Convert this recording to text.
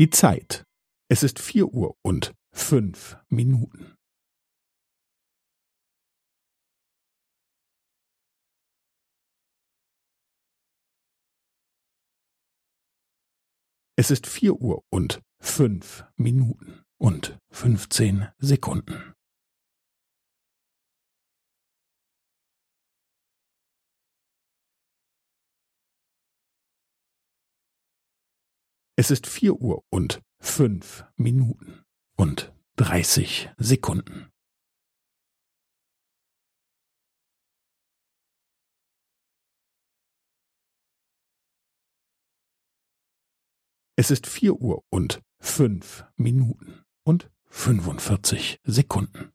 Die Zeit. Es ist vier Uhr und fünf Minuten. Es ist vier Uhr und fünf Minuten und fünfzehn Sekunden. Es ist vier Uhr und fünf Minuten und dreißig Sekunden. Es ist vier Uhr und fünf Minuten und fünfundvierzig Sekunden.